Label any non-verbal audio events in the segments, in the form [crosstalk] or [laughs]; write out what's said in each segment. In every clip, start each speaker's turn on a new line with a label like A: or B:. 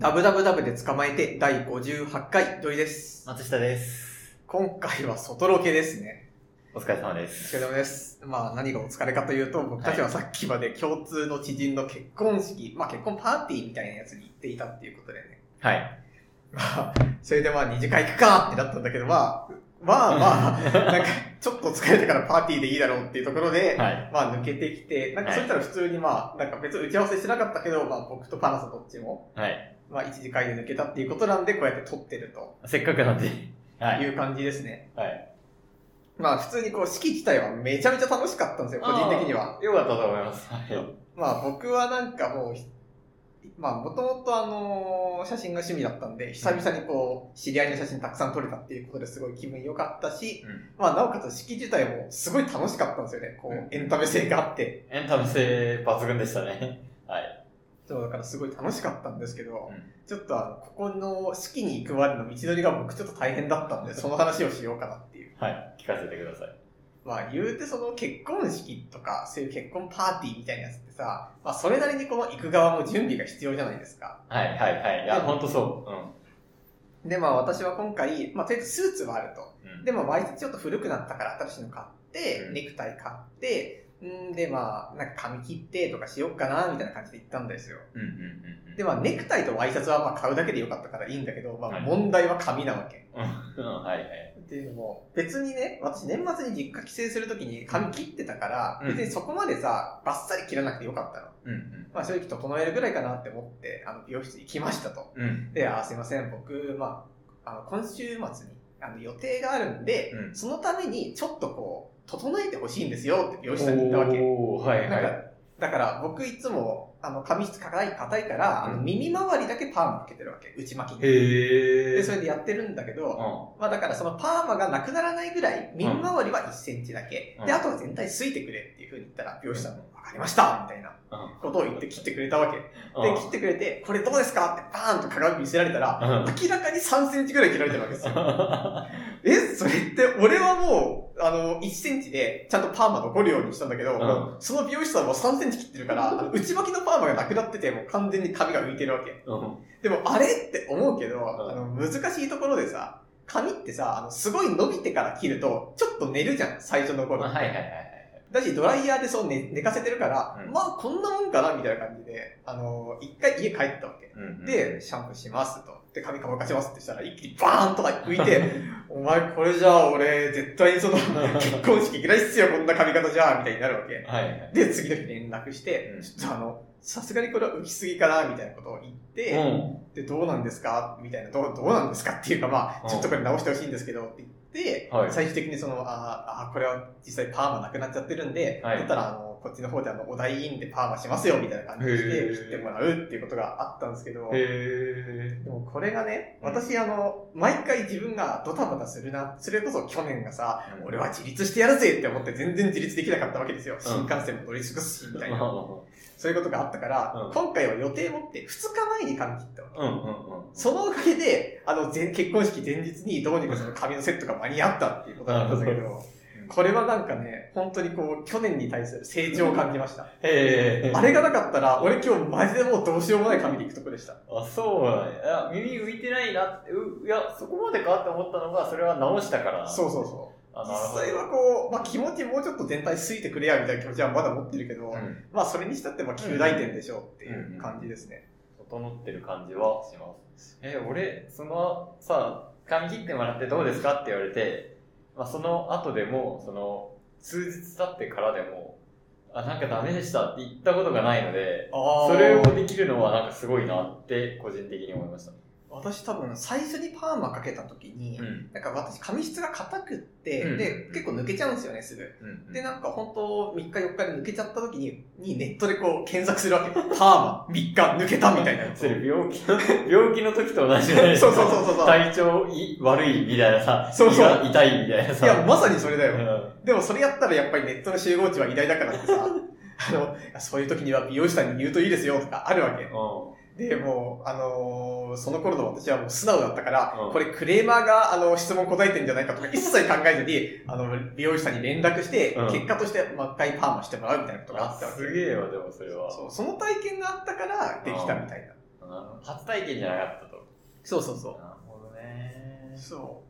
A: ダブダブダブで捕まえて第58回土井です。
B: 松下です。
A: 今回は外ロケですね。
B: お疲れ様で
A: お疲
B: す。
A: れ様です。まあ何がお疲れかというと、僕たちはさっきまで共通の知人の結婚式、まあ結婚パーティーみたいなやつに行っていたっていうことでね。
B: はい。
A: まあ、それでまあ二次会行くかってなったんだけど、まあ、まあまあ、[laughs] なんかちょっと疲れたからパーティーでいいだろうっていうところで、
B: はい。
A: まあ抜けてきて、なんかそしたら普通にまあ、なんか別に打ち合わせしてなかったけど、まあ僕とパナソどっちも、
B: はい。
A: まあ一次会で抜けたっていうことなんで、こうやって撮ってると
B: せっかくなんで。はい。
A: いう感じですね。
B: はい。
A: まあ普通にこう式自体はめちゃめちゃ楽しかったんですよ、個人的には。
B: よかったと思います。はい。
A: まあ僕はなんかもう、まあもともとあの写真が趣味だったんで、久々にこう、知り合いの写真たくさん撮れたっていうことですごい気分良かったし、
B: うん
A: まあなおかつ式自体もすごい楽しかったんですよね。こ
B: うん
A: う、エンタメ性があって。
B: エンタメ性抜群でしたね。はい。
A: そうだからすごい楽しかったんですけど、
B: うん
A: ちょっとあの、ここの式に行くまでの道のりが僕ちょっと大変だったんで、[laughs] その話をしようかなっていう。
B: はい。聞かせてください。
A: まあ言うてその結婚式とか、そういう結婚パーティーみたいなやつってさ、まあそれなりにこの行く側も準備が必要じゃないですか。
B: はい、はい、はい。いや、ほんとそう。
A: でまあ私は今回、まあとりあえずスーツはあると。
B: うん。うん。
A: でも割とちょっと古くなったから新しいの買って、
B: うん
A: ネクタイ買って、んでまあ、なんか髪切ってとかしよっかな、みたいな感じで行ったんですよ。
B: うん、うん、うん。
A: でまあネクタイとワイシャツはまあ買うだけでよかったからいいんだけど、まあ
B: はい
A: 問題は髪なわけ。
B: うん、うん、はい、はい。
A: っていうのも、別にね、私年末に実家帰省するときに髪切ってたから、
B: うん
A: 別にそこまでさ、バッサリ切らなくてよかったの。
B: うん、うん。
A: まあ正直整えるぐらいかなって思って、あの、美容室行きましたと。
B: うん。
A: で、あ、すいません、僕、まあ、あの、今週末に、あの、予定があるんで、
B: うん
A: そのためにちょっとこう、整えてほしいんですよって美容師さんに言ったわけ。
B: はい、はい。
A: だから僕いつも、あの、髪質硬い、硬いから、あの、
B: うん
A: 耳周りだけパーマかけてるわけ。内巻きに。
B: へ
A: で、それでやってるんだけど、
B: う
A: まあだからそのパーマがなくならないぐらい、耳周りは1センチだけ。
B: うん
A: で、あとは全体すいてくれっていう風に言ったら、美容師さんも、わかりましたみたいな
B: うん。
A: ことを言って切ってくれたわけ。
B: うん。
A: で、切ってくれて、これどうですか？ってバーンと鏡見せられたら、
B: うん。
A: 明らかに3センチぐらい切られてるわけですよ。え、それって、俺はもう、あの、1センチで、ちゃんとパーマ残るようにしたんだけど、その美容師さんも3センチ切ってるから、内巻きのパーマがなくなってて、もう完全に髪が浮いてるわけ。
B: うん。
A: でも、あれって思うけど、
B: ん
A: あの、難しいところでさ、髪ってさ、あの、すごい伸びてから切ると、ちょっと寝るじゃん、最初の頃。
B: はい、はい、はい。
A: だし、ドライヤーでそう寝寝かせてるから、
B: うん
A: まあ、こんなもんかな、みたいな感じで、あの、一回家帰ったわけ。
B: うん。
A: で、シャンプーしますと。で、髪乾かしますってしたら、一気にバーンとか浮いて、[laughs] お前これじゃあ俺、絶対にその、結婚式行けないっすよ、こんな髪型じゃ、みたいになるわけ。
B: はい、はい。
A: で、次の日連絡して、
B: うん
A: ちょっとあの、さすがにこれは浮きすぎかな、みたいなことを言って、
B: うん。
A: で、どうなんですか？みたいな、どう、どうなんですかっていうか、まあ、
B: うん。
A: ちょっとこれ直してほしいんですけど、って言って、
B: はい。
A: 最終的にその、あーあー、これは実際パーマなくなっちゃってるんで、
B: はい。
A: だったら、あの、こっちの方であの、お代いいんでパーマしますよ、みたいな感じで切ってもらうっていうことがあったんですけど、
B: へ
A: でもこれがね、
B: うん
A: 私あの、毎回自分がドタバタするな、それこそ去年がさ、
B: うん。
A: 俺は自立してやるぜって思って全然自立できなかったわけですよ。
B: ん。
A: 新幹線も乗り過ごすし、みたいな。[laughs]
B: う
A: そういうことがあったから、
B: うん
A: 今回は予定持って2日前に髪切ったわけ。
B: んうんうん。
A: そのおかげで、あの、前結婚式前日にどうにかその髪のセットが間に合ったっていうことなんですけど、これはなんかね、本当にこう、去年に対する成長を感じました。[laughs]
B: へえ。
A: あれがなかったら、俺今日マジでもうどうしようもない髪で行くとこでした。
B: あ、そうなんや。いや耳浮いてないなって、ういや、そこまでかって思ったのが、それは直したから。
A: そうそうそう。実際はこう、まあ気持ちもうちょっと全体すいてくれやみたいな気持ちはまだ持ってるけど、
B: うん。
A: まあそれにしたってまあ9大点でしょうっていう感じですね。
B: 整ってる感じはします。え、俺、その、さ、髪切ってもらってどうですかって言われて、まあ、その後でも、その、数日経ってからでも、あ、なんかダメでしたって言ったことがないので、
A: あ
B: それをできるのはなんかすごいなって、個人的に思いました。
A: 私多分最初にパーマかけた時に、
B: ん。
A: なんか私髪質が硬くって、
B: うん
A: で、結構抜けちゃうんですよね、すぐ。
B: うん。
A: で、なんか本当3日4日で抜けちゃった時に、にネットでこう検索するわけ。パーマ3日抜けたみたいなやつ
B: それ病気の、病気の時と同じじゃないですか。
A: そうそうそうそうそう
B: 体調い悪いみたいなさ、
A: そうそう
B: 痛いみたいなさ。
A: いや、まさにそれだ
B: う
A: よ。
B: ん
A: でもそれやったらやっぱりネットの集合値は偉大だからってさ、あの、そういう時には美容師さんに言うといいですよとかあるわけ。で、もう、あのーその頃の私はもう素直だったから、
B: うん
A: これクレーマーが、あの、質問答えてんじゃないかとか一切考えずに、あの、美容師さんに連絡して、
B: うん
A: 結果として、もう一回パーマしてもらうみたいなことがあ
B: あ
A: ったわけ。
B: すげえわ、でもそれは。
A: そう、その体験があったから、できたみたいな。
B: うん初体験じゃなかったと。
A: そうそうそう。
B: なるほどね。
A: そ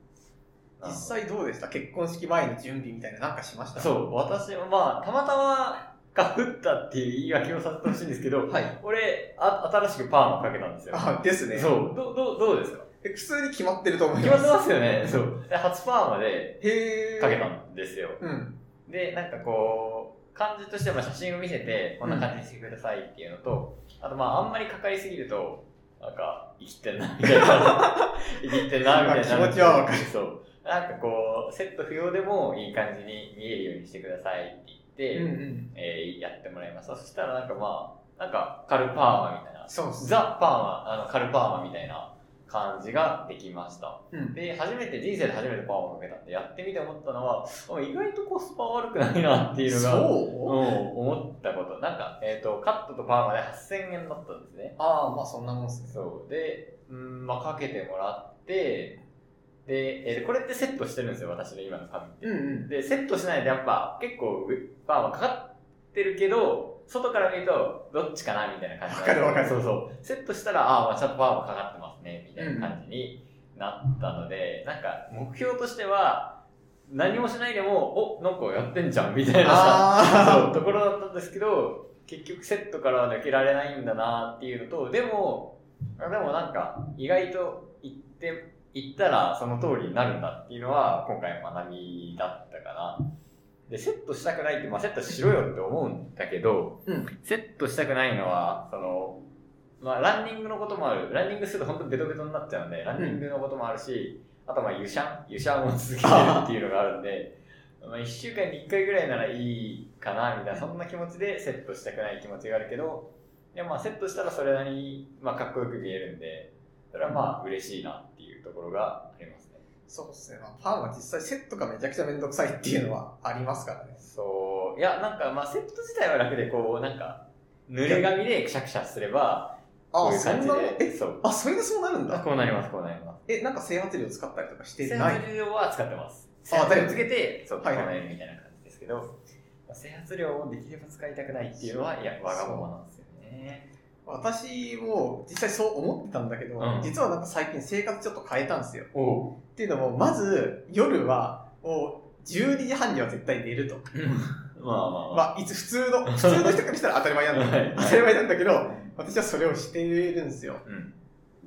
A: う。実際どうでした？結婚式前の準備みたいななんかしました？
B: そう、私はまあ、たまたまかぶったっていう言い訳をさせてほしいんですけど、
A: はい。
B: 俺、あ新しくパーマかけたんですよ。
A: あ、ですね。
B: そう。ど、ど、どうですか？
A: え普通に決まってると思います。
B: 決まってますよね。そう。で、初パーマで
A: へー。
B: かけたんですよ。
A: うん。
B: で、なんかこう、感じとしては写真を見せて、こんな感じにしてくださいっていうのと、あとまあ、あんまりかかりすぎると、なんか、生きてんな、みたいな。生きてんな、みたいな。
A: まあ気持ちはわかる
B: そう。なんかこう、セット不要でもいい感じに見えるようにしてくださいってて、
A: うんうん。
B: えーやってもらいました。そしたらなんかまあ、なんか、カルパーマみたいな。
A: そうっす
B: ザ・パーマ、あの、カルパーマみたいな感じができました。
A: うん。
B: で、初めて、人生で初めてパーマかけたんで、やってみて思ったのは、あ意外とコスパ悪くないなっていうのが、
A: そう？
B: うん、思ったこと。なんか、えっ、と、カットとパーマで8000円だったんですね。
A: ああ、まあそんなもんっすね。
B: そう。で、うん、まあ、かけてもらって、で、えーこれってセットしてるんですよ、私の今の髪って。
A: うんうん。
B: で、セットしないとやっぱ結構パーマかかってるけど、外から見るとどっちかなみたいな感じ
A: わかるわかる
B: そうそう。セットしたら、ああ、まあちゃんとパーマかかってますね、みたいな感じになったので、なんか目標としては、何もしないでも、お、なんかやってんじゃん、みたいなさ、[laughs] そう、
A: あ
B: ところだったんですけど、結局セットからは抜けられないんだなっていうのと、でも、あでもなんか、意外と言って、言ったらその通りになるんだっていうのは、今回の学びだったかな。で、セットしたくないって、まあセットしろよって思うんだけど、
A: うん
B: セットしたくないのは、その、まあランニングのこともある。ランニングすると本当にベトベトになっちゃうんで、ランニングのこともあるし、あとまあ湯シャン湯シャンを続けてるっていうのがあるんで、まあ1週間に1回ぐらいならいいかな、みたいな、そんな気持ちでセットしたくない気持ちがあるけど、でもまあセットしたらそれなりに、まあ、かっこよく見えるんで、それはまあ嬉しいなっていうところがありますね。
A: そうですね。まあ、パーマ実際セットがめちゃくちゃめんどくさいっていうのはありますからね。
B: そう、いや、なんかまあセット自体は楽で、こう、なんか、濡れ紙でくしゃくしゃすれば、こういう感じ
A: そんな
B: で、
A: え、
B: そう。
A: あ、それでそうなるんだ。
B: こうなります、こうなります。
A: え、なんか整髪料使ったりとかして
B: 整
A: ない？
B: 髪料は使ってます。
A: あ
B: 整髪料つけて、そう、こう
A: はいはい
B: なるみたいな感じですけど、まあ整髪料をできれば使いたくないっていうのは、いや、わがままなんですよね。
A: 私も実際そう思ってたんだけど、
B: うん
A: 実はなんか最近生活ちょっと変えたんですよ。っていうのも、まず夜はもう12時半には絶対寝ると。
B: まあまあまあ。
A: まあ、いつ普通の、普通の人からしたら当たり前なんだ
B: はい
A: けど、当たり前なんだけど、私はそれをしているんですよ。
B: うん。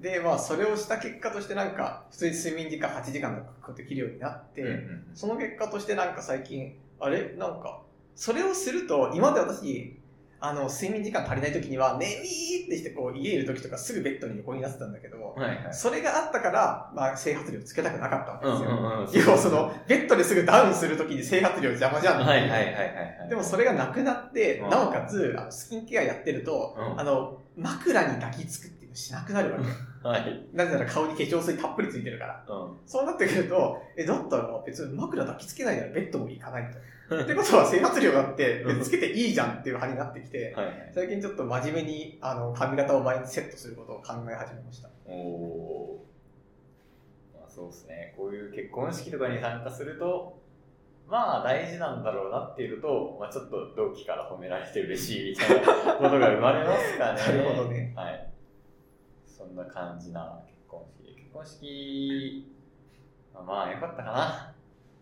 A: で、まあ、それをした結果としてなんか、普通に睡眠時間8時間とかできるようになって、
B: うんうん
A: その結果としてなんか最近、あれ？なんか、それをすると、今まで私、あの、睡眠時間足りない時には、眠いってして、こう、家いる時とかすぐベッドに横になってたんだけど、
B: はいはい。
A: それがあったから、まあ、整髪料つけたくなかったわけ
B: う
A: ですよ。
B: んうんうん。
A: 要はその、ベッドですぐダウンする時に整髪料邪魔じゃん。
B: はいはいはい。
A: でもそれがなくなって、
B: うん
A: なおかつ、スキンケアやってると、
B: うん
A: あの、枕に抱きつくっていうのしなくなるわけ。
B: はい。
A: なぜなら顔に化粧水たっぷりついてるから。
B: うん。
A: そうなってくると、え、だったら別に枕抱きつけないならベッドも行かないと。[laughs] ってことは生活量があって、
B: うん
A: つけていいじゃんっていう派になってきて、
B: はいはい。
A: 最近ちょっと真面目にあの髪型を前にセットすることを考え始めました。
B: おおー。まあそうですね。こういう結婚式とかに参加すると、まあ大事なんだろうなっていうのと、まあちょっと同期から褒められて嬉しいみたいなことが生まれますかね。[laughs]
A: なるほどね。
B: はい。そんな感じな結婚式。結婚式、まあまあよかったかな。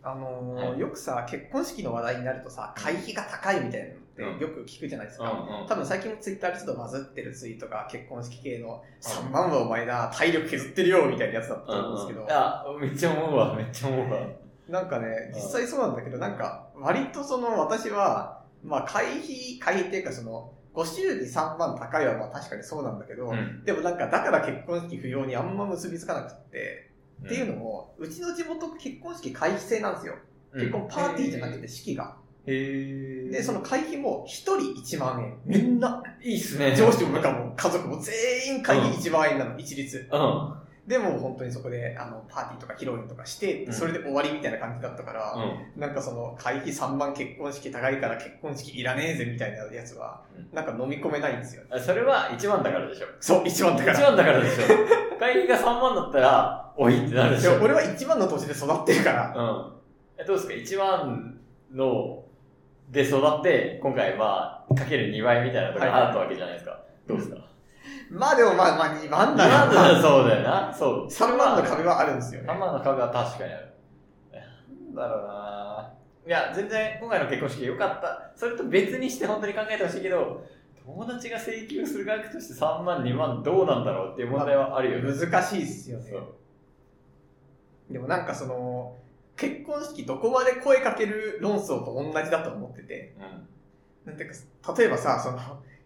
A: あのー
B: はい
A: よくさ、結婚式の話題になるとさ、会費が高いみたいなのってよく聞くじゃないですか。
B: うんうん
A: 多分最近もツイッターでちょっとバズってるツイートが結婚式系の3万はお前な、体力削ってるよみたいなやつだったと思うんですけど、
B: いや、めっちゃ思うわ、めっちゃ思うわ。
A: なんかね、実際そうなんだけど、なんか割とその私は、まあ会費、会費っていうかその、ご祝儀3万高いはまあ確かにそうなんだけど、
B: うん
A: でもなんかだから結婚式不要にあんま結びつかなくって、っていうのも、うちの地元結婚式会費制なんですよ。結婚パーティーじゃなくて式が。
B: へー
A: で、その会費も一人1万円。みんな、
B: いいっすね。
A: 上司も部下も家族も全員会費1万円なの、一律。
B: うん。
A: でも本当にそこで、あの、パーティーとか披露宴とかして、
B: うん
A: それで終わりみたいな感じだったから、
B: うん。
A: なんかその、会費3万結婚式高いから結婚式いらねえぜみたいなやつは、なんか飲み込めないんですよ。
B: あそれは1万だからでしょ。
A: そう、1万だから。
B: 1万だからでしょ。会費が3万だったら、おいってなるでしょ。
A: 俺は1万の年で育ってるから、
B: うん。え、どうですか ?1 万の、で育って、今回まあ、かける2倍みたいなところがあったわけじゃないですか。どうですか？
A: まあでもまあまあ2万だ
B: な。
A: な。
B: そうだよな。そう。
A: 3万の壁はあるんですよね。
B: 3万の壁は確かにある。なんだろうないや、全然今回の結婚式良かった。それと別にして本当に考えてほしいけど、友達が請求する額として3万、2万どうなんだろうっていう問題はあるよね。
A: 難しいっすよね。でもなんかその、結婚式どこまで声かける論争と同じだと思ってて、
B: うん。
A: なんていうか、例えばさ、その、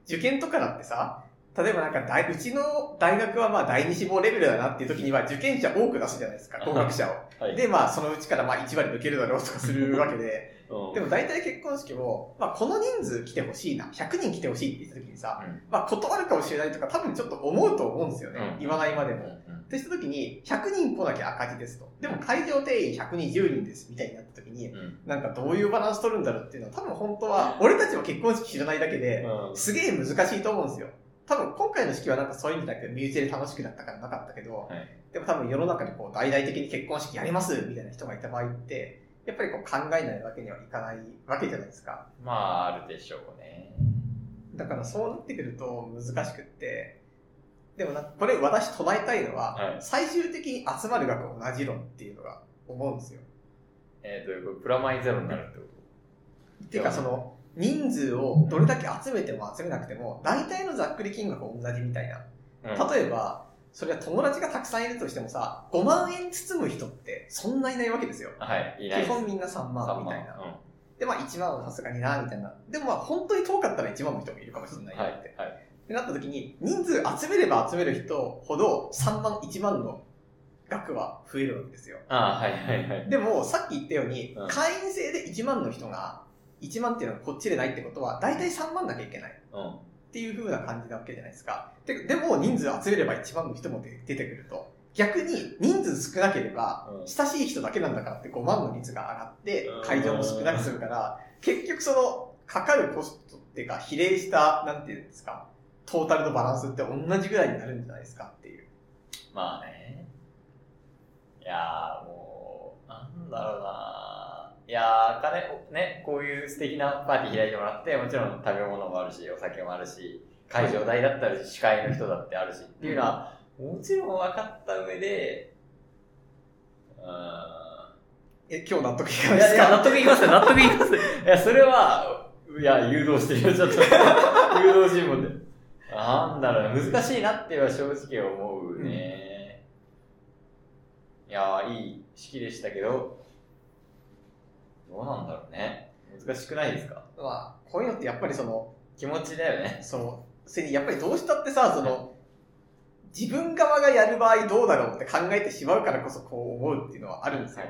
A: 受験とかだってさ、例えばなんか大、うちの大学はまあ第二志望レベルだなっていう時には受験者多く出すじゃないですか、合格者を。
B: はい。
A: で、まあそのうちからまあ1割抜けるだろうとかするわけで、
B: うん、
A: でも大体結婚式も、まあこの人数来てほしいな、100人来てほしいって言った時にさ、
B: うん
A: まあ断るかもしれないとか多分ちょっと思うと思うんですよね。
B: うん
A: 言わないまで
B: うん
A: も。ってした時に、100人来なきゃ赤字ですと。でも会場定員120人ですみたいになった時に、
B: うん。
A: なんかどういうバランス取るんだろうっていうのは多分本当は、俺たちは結婚式知らないだけで、
B: うん。
A: すげえ難しいと思うんですよ。多分今回の式はなんかそういう意味じゃなくて身内で楽しくなったからなかったけど、
B: はい
A: でも多分世の中にこう大々的に結婚式やりますみたいな人がいた場合って、やっぱりこう考えないわけにはいかないわけじゃないですか。
B: まあ、あるでしょうね。
A: だからそうなってくると難しくって、でもな、これ私唱えたいのは、
B: はい
A: 最終的に集まる額同じ論っていうのが思うんですよ。
B: えっ、と、プラマイゼロになるってこ
A: っていうかその、人数をどれだけ集めても集めなくても、大体のざっくり金額同じみたいな。例えば、それは友達がたくさんいるとしてもさ、5万円包む人ってそんないないわけですよ。
B: はい、いない
A: 基本みんな3万みたいな。
B: な。
A: で、まあ1万はさすがにな、みたいな。でもまあ本当に遠かったら1万の人もいるかもしれない
B: はい、
A: なって。
B: はい。
A: ってなった時に、人数集めれば集める人ほど3万、1万の額は増えるわけですよ。
B: ああ、はい、はい、はい。
A: でも、さっき言ったように、
B: うん
A: 会員制で1万の人が、1万っていうのはこっちでないってことは、大体3万なきゃいけない。
B: うん。
A: っていう風な感じなわけじゃないですか。ででも人数集めれば1万の人も出出てくると。逆に人数少なければ、
B: うん
A: 親しい人だけなんだからって5万の率が上がって
B: うん、
A: 会場も少なくするから、結局その、かかるコストっていうか、比例した、なんていうんですか、トータルのバランスって同じぐらいになるんじゃないですかっていう。
B: まあね。いやーもう、なんだろうないやー、金、ね、こういう素敵なパーティー開いてもらって、もちろん食べ物もあるし、お酒もあるし、会場代だったり、司会の人だってあるし、っていうのは、もちろん分かった上で、うーん。
A: え、今日納得いかない
B: いや、いや、納得いきますよ、納得いきます。いや、それは、いや、誘導してるよ、ちょっと。[laughs] 誘導尋問で。なんだろうね、難しいなっては正直思うね。いや、いい式でしたけど、どうなんだろうね。難しくないですか？
A: まあ、こういうのってやっぱりその、
B: 気持ちだよね。
A: その、それにやっぱりどうしたってさ、その、自分側がやる場合どうだろうって考えてしまうからこそこう思うっていうのはあるんですよ。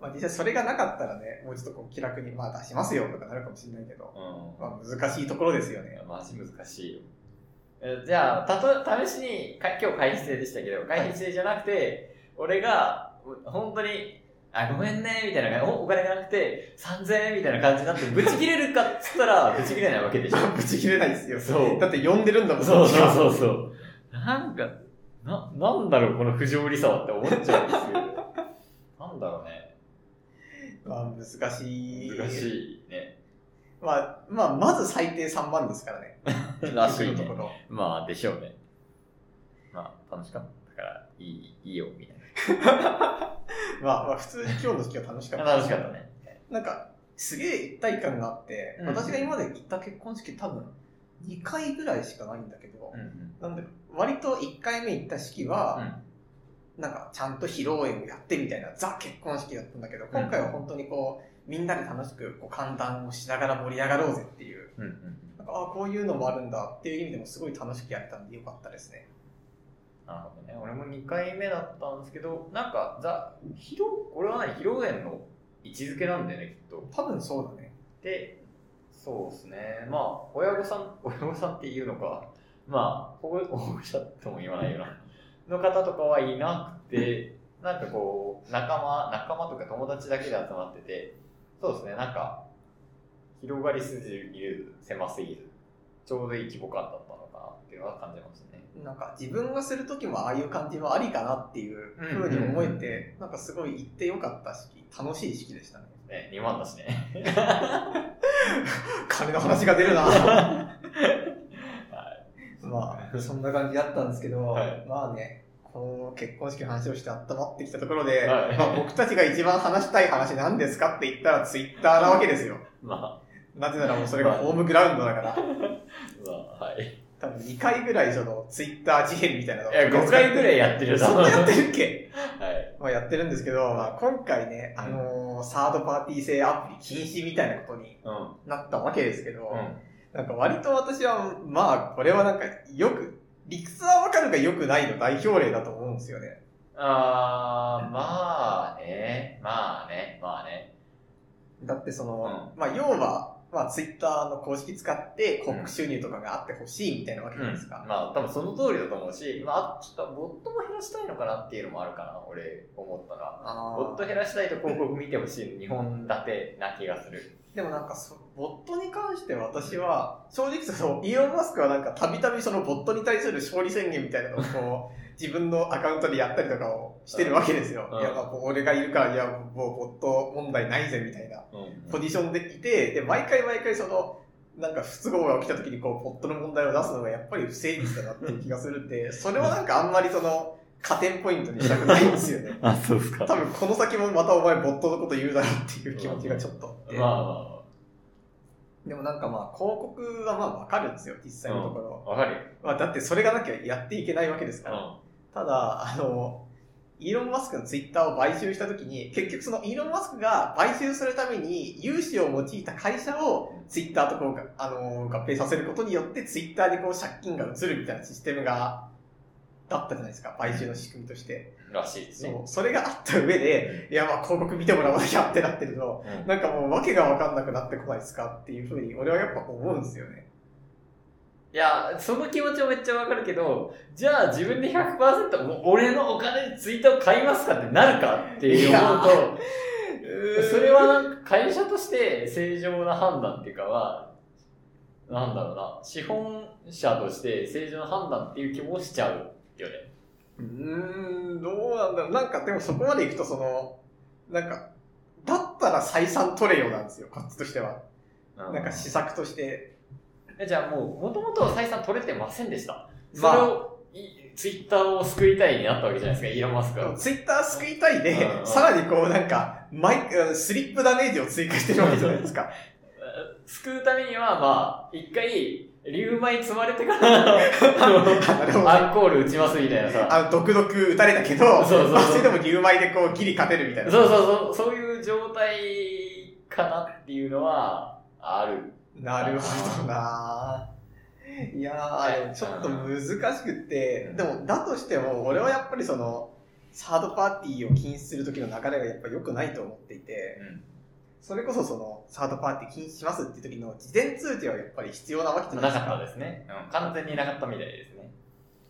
A: まあ実際それがなかったらね、もうちょっとこう気楽にまあ出しますよとかなるかもしれないけど、
B: うん。
A: まあ難しいところですよね
B: いや。マジ難しいよ。えじゃあ、たと、試しに、か今日会費制でしたけど、会費制じゃなくて、俺が、本当に、あ、ごめんね、みたいな、おお金がなくて、3000円みたいな感じになって、ブチ切れるかっつったら、ブチ切れないわけでしょ。[laughs]
A: ぶち切れないですよ。
B: そう
A: だって呼んでるんだもん。
B: そうそう
A: う。
B: そうそう。なんか、な、なんだろう、この不条理さはって思っちゃうんですよ。なんだろうね。
A: まあ難しい。
B: 難しいね。
A: まあ、まあまず最低3万ですからね。[laughs]
B: らしいね。まあ、でしょうね。まあ、楽しかったから、いい、いいよ、みたいな。[laughs]
A: まあ、まあ普通に今日の式は楽しかった。
B: 楽しかったね。
A: なんか、すげえ一体感があって、
B: うん
A: 私が今まで行った結婚式多分2回ぐらいしかないんだけど、
B: うんうん。
A: なんで、割と1回目行った式は、なんかちゃんと披露宴をやってみたいなザ結婚式だったんだけど、今回は本当にこう、みんなで楽しくこう歓談をしながら盛り上がろうぜっていう、
B: うんうん。
A: なんかああ、こういうのもあるんだっていう意味でもすごい楽しくやれたんでよかったですね。
B: なるほどね。俺も2回目だったんですけど、なんか、ザ、披露、これは何？披露宴の位置づけなんだよね、きっと。
A: 多分そうだね。
B: で、そうですね。まあ、親御さん、[laughs] 親御さんっていうのか、まあ、保護者とも言わないよな。の方とかはいなくて、なんかこう、仲間、仲間とか友達だけで集まってて、そうですね、なんか、広がりすぎる、狭すぎる、ちょうどいい規模感だっいうのは感じますね。
A: なんか自分がする時もああいう感じもありかなっていうふうに思えて、なんかすごい行ってよかった式、楽しい式でしたね。
B: ね、2万だしね。[laughs]
A: 金の話が出るな
B: はい。
A: ままあ、そんな感じだったんですけど、
B: はい
A: まあね、この結婚式の話をして温まってきたところで、
B: はい
A: まあ、僕たちが一番話したい話何ですかって言ったらツイッターなわけですよ。[laughs]
B: ま
A: なぜならもうそれがホームグラウンドだから、
B: あ、[laughs] まあ、はい。
A: 多分2回ぐらいそのツイッター事変みたいなのを
B: いや、5回ぐらいやってる
A: そんなやって
B: る
A: るっけ？[laughs]
B: はい。
A: まあやってるんですけど、まあ、今回ね、あのーサードパーティー製アプリ禁止みたいなことに
B: うん。
A: なったわけですけど、
B: うん。
A: なんか割と私は、まあ、これはなんかよく、理屈はわかるが良くないの代表例だと思うんですよね。
B: あー、まあね、まあね、まあね。
A: だってその、まあ要は、まあツイッターの公式使って広告収入とかがあってほしいみたいなわけじゃないですか。
B: まあ、多分その通りだと思うし、まあ、ちょっとボットも減らしたいのかなっていうのもあるかな、俺、思ったら。
A: あ
B: ボット減らしたいと広告見てほしい2本立てな気がする。
A: でもなんかそ、ボットに関して私は、正直その、イーロン・マスクはなんかたびたびそのボットに対する勝利宣言みたいなのをこう、[laughs] 自分のアカウントでやったりとかをしてるわけですよ。
B: うん。
A: いや、まあ、俺がいるから、いや、もうボット問題ないぜみたいな
B: うん。
A: ポジションでいて、で、毎回毎回その、なんか不都合が起きた時にこう、ボットの問題を出すのがやっぱり不誠実だなっていう気がするんで、それはなんかあんまりその、加点ポイントにしたくないんですよね。[laughs]
B: あ、そうですか。
A: 多分この先もまたお前ボットのこと言うだろうっていう気持ちがちょっとあって。
B: まあま
A: でもなんかまあ広告はまあわかるんですよ、実際のところ。
B: あまあ、わかるよ。
A: まあだってそれがなきゃやっていけないわけですから。
B: う
A: ただ、あの、イーロン・マスクのツイッターを買収したときに、結局そのイーロン・マスクが買収するために融資を用いた会社をツイッターとこうが、あの、合併させることによってツイッターにこう借金が移るみたいなシステムが、だったじゃないですか、買収の仕組みとして。
B: ん。らしいですね。
A: そう、それがあった上で、いやまあ広告見てもらわなきゃってなってると、
B: うん
A: なんかもう訳がわかんなくなってこないですかっていうふうに、俺はやっぱ思うんですよね。
B: いや、その気持ちもめっちゃわかるけど、じゃあ自分で100%もう俺のお金でツイーを買いますかってなるかっていう思うと、[laughs] それはなんか会社として正常な判断っていうかは、なんだろうな、資本者として正常な判断っていう気もしちゃうよね。
A: うーん、どうなんだろう。なんかでもそこまで行くとその、なんか、だったら採算取れよなんですよ、こっちとしては。なんか施策として。
B: えじゃあもう、もともと採算取れてませんでした。そ
A: まあ
B: れを、いツイッターを救いたいになったわけじゃないですか、イーロン・マスクは。
A: ツイッター救いたいで
B: う、ん
A: さらにこうなんか、マイク、スリップダメージを追加してるわけじゃないですか。[laughs]
B: 救うためには、まあ、一回、竜米積まれてから、アンコール打ちますみたいなさ。
A: あの、毒々打たれたけど、
B: そうそうそ
A: れでも牛米でこうギリ勝てるみたいな。
B: そうそうそう、そういう状態かなっていうのは、ある。
A: なるほどないやー、ちょっと難しくって、でもだとしても、俺はやっぱりその、サードパーティーを禁止する時の流れがやっぱ良くないと思っていて、それこそその、サードパーティー禁止しますっていう時の事前通知はやっぱり必要なわけじゃないですか。
B: なかったですね。うん、完全になかったみたいですね。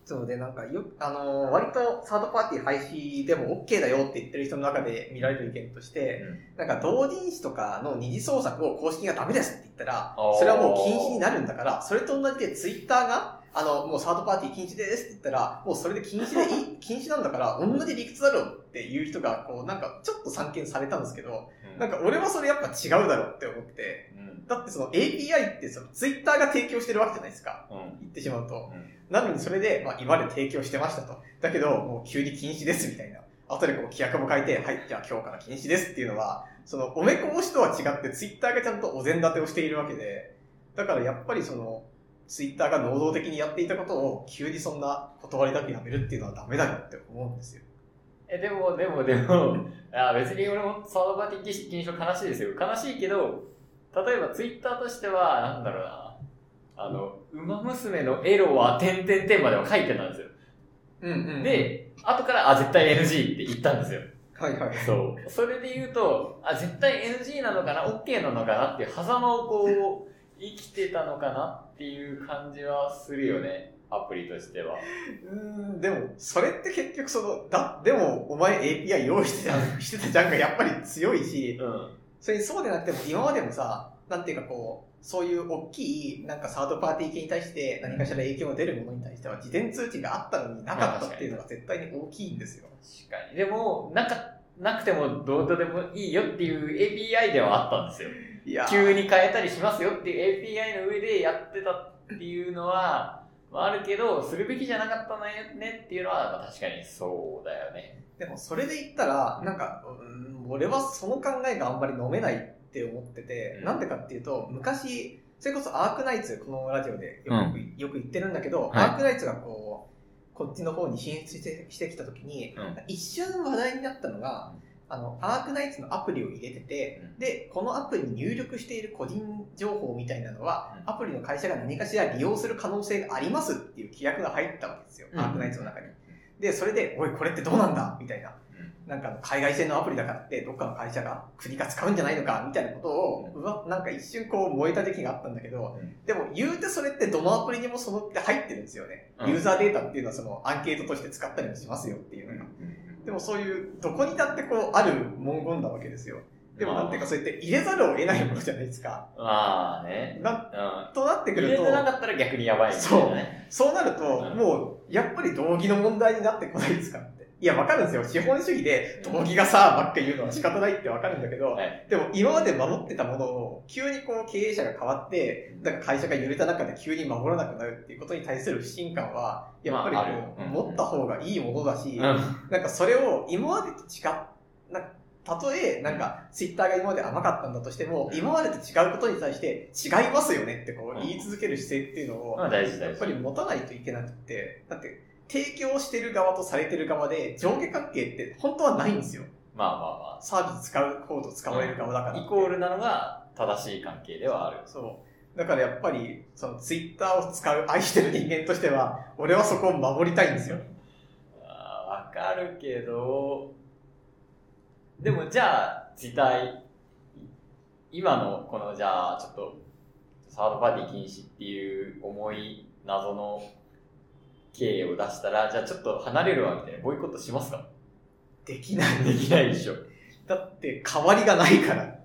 A: そうで、なんかよ、あのー割とサードパーティー廃止でも OK だよって言ってる人の中で見られる意見として、なんか同人誌とかの二次創作を公式がダメですって言ったらそれはもう禁止になるんだから、それと同じでツイッターが、あの、もうサードパーティー禁止ですって言ったら、もうそれで禁止でいい、[laughs] 禁止なんだから、同じ理屈だろうっていう人が、こう、なんかちょっと散見されたんですけど、
B: うん
A: なんか俺はそれやっぱ違うだろうって思って、
B: うん。
A: だってその API ってそのツイッターが提供してるわけじゃないですか。
B: うん。
A: 言ってしまうと。
B: うん
A: なのにそれで、まあ今まで提供してましたと。だけど、もう急に禁止ですみたいな。後でこう規約も書いて、はい、じゃあ今日から禁止ですっていうのは、そのおめこ推しとは違ってツイッターがちゃんとお膳立てをしているわけで、だからやっぱりその、ツイッターが能動的にやっていたことを急にそんな断りなくやめるっていうのはダメだよって思うんですよ。
B: え、でも、でも、でも、あ別に俺もサードパーティー禁止悲しいですよ。悲しいけど、例えばツイッターとしては、なんだろうな、あの、馬娘のエロは点々点までは書いてたんですよ。
A: うんうん
B: で、後から、あ、絶対 NG って言ったんですよ。
A: はいはい。
B: そう。それで言うと、あ、絶対 NG なのかな ?OK なのかな？っていう狭間をこう、生きてたのかな？っていう感じはするよね。アプリとしては。
A: うーん、でも、それって結局その、だ、でも、お前 API 用意してた、してたじゃんがやっぱり強いし、
B: うん。
A: それにそうでなくても、今までもさ、なんていうかこう、そういう大きい、なんかサードパーティー系に対して何かしら影響が出るものに対しては、事前通知があったのになかったっていうのが絶対に大きいんですよ。
B: 確かに。でも、なんか、なくてもどうとでもいいよっていう API ではあったんですよ。急に変えたりしますよっていう API の上でやってたっていうのは、まあ、あるけど、するべきじゃなかったねっていうのは、まあ、確かにそうだよね。
A: でもそれで言ったら、なんか、うん俺はその考えがあんまり飲めないって思ってて、
B: うん。
A: なんでかっていうと、昔、それこそアークナイツ、このラジオでよく,、よく言ってるんだけど、
B: はい。
A: アークナイツがこう、こっちの方に進出してしてきた時に、
B: うん。
A: 一瞬話題になったのが、あの、アークナイツのアプリを入れてて、
B: うん
A: で、このアプリに入力している個人情報みたいなのは、
B: うん
A: アプリの会社が何かしら利用する可能性がありますっていう規約が入ったわけですよ、
B: うん
A: アークナイツの中に。で、それで、おい、これってどうなんだみたいな。なんか海外製のアプリだからって、どっかの会社が、国が使うんじゃないのかみたいなことを、うわ、なんか一瞬こう燃えた時期があったんだけど、
B: うん
A: でも言うてそれってどのアプリにもそのって入ってるんですよね。
B: うん
A: ユーザーデータっていうのはそのアンケートとして使ったりもしますよっていうのが。でもそういう、どこにだってこう、ある文言なわけですよ。でもなんていうか、そうやって入れざるを得ないものじゃないですか。
B: まあね。
A: な
B: うん。
A: となってく
B: 入れ
A: ると、
B: てなかったら逆にやばいみたいなね。
A: そうなると、
B: うん
A: もう、やっぱり道義の問題になってこないですか。いや、わかるんですよ。資本主義で、道義がさ、ばっか言うのは仕方ないってわかるんだけど、
B: はい。
A: でも今まで守ってたものを、急にこう経営者が変わって、なんか会社が揺れた中で急に守らなくなるっていうことに対する不信感は、やっぱりこう、持った方がいいものだし、
B: うん。
A: なんかそれを今までと違っ、なんかたとえ、なんか、ツイッターが今まで甘かったんだとしても、今までと違うことに対して、違いますよねってこう、言い続ける姿勢っていうのを。やっぱり持たないといけなくて、だって、提供してる側とされてる側で、上下関係って本当はないんですよ。
B: まあまあま
A: サービス使う方と使われる側だから。
B: あ。イコールなのが正しい関係ではある。
A: そう。だからやっぱり、そのツイッターを使う、愛してる人間としては、俺はそこを守りたいんですよ。
B: わかるけど、でもじゃあ、自体、今のこのじゃあ、ちょっと、サードパーティー禁止っていう重い謎の経営を出したら、じゃあちょっと離れるわみたいな、ボイコットしますか？
A: できない。
B: できないでしょ。
A: だって、代わりがないから。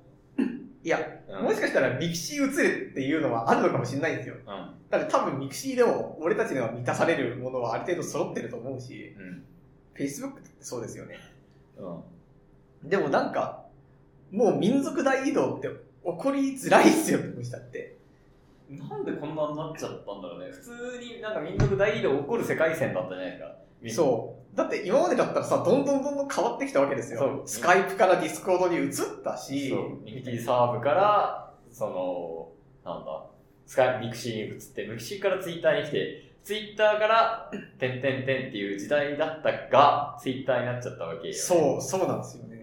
A: いや、
B: うん
A: もしかしたらミクシー移れっていうのはあるのかもしれないんですよ。
B: うん。
A: だって多分ミクシーでも俺たちが満たされるものはある程度揃ってると思うし、
B: うん。
A: Facebook ってそうですよね。
B: うん。
A: でもなんか、もう民族大移動って起こりづらいっすよ、どうしたって。
B: なんでこんなになっちゃったんだろうね。普通になんか民族大移動起こる世界線だったじゃないですか。
A: そう。だって今までだったらさ、どんどんどんどん変わってきたわけですよ。スカイプからディスコードに移ったし、
B: そう、ミクティサーブから、その、なんだ、スカイミクシーに移って、ミクシーからツイッターに来て、ツイッターから、てんてんてんっていう時代だったが、ツイッターになっちゃったわけよ、ね。
A: そう、そうなんですよね。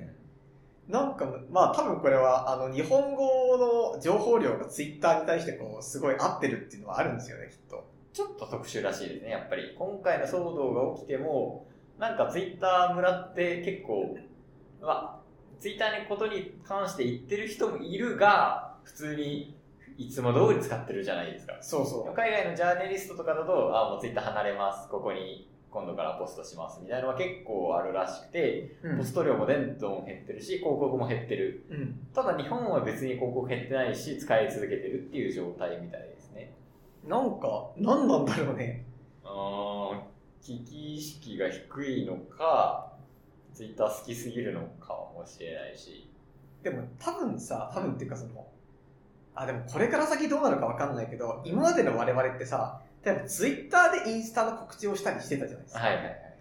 A: なんか、まあ多分これは、あの、日本語の情報量がツイッターに対してこう、すごい合ってるっていうのはあるんですよね、きっと。
B: ちょっと特殊らしいですね、やっぱり。今回の騒動が起きても、なんかツイッター村って結構、まあ、ツイッターのことに関して言ってる人もいるが、普通にいつも通り使ってるじゃないですか。
A: そうそ
B: 海外のジャーナリストとかだと、あ、もうツイッター離れます。ここに今度からポストします。みたいなのは結構あるらしくて、
A: う。
B: ポスト量もどんどん減ってるし、広告も減ってる。
A: うん。
B: ただ日本は別に広告減ってないし、使い続けてるっていう状態みたいですね。
A: なんか、何なんだろうね。
B: あー危機意識が低いのか、ツイッター好きすぎるのかもしれないし。
A: でも多分さ、多分っていうかその、あ、でもこれから先どうなるかわかんないけど、今までの我々ってさ、例えばツイッターでインスタの告知をしたりしてたじゃないですか。
B: はいはいはいはい。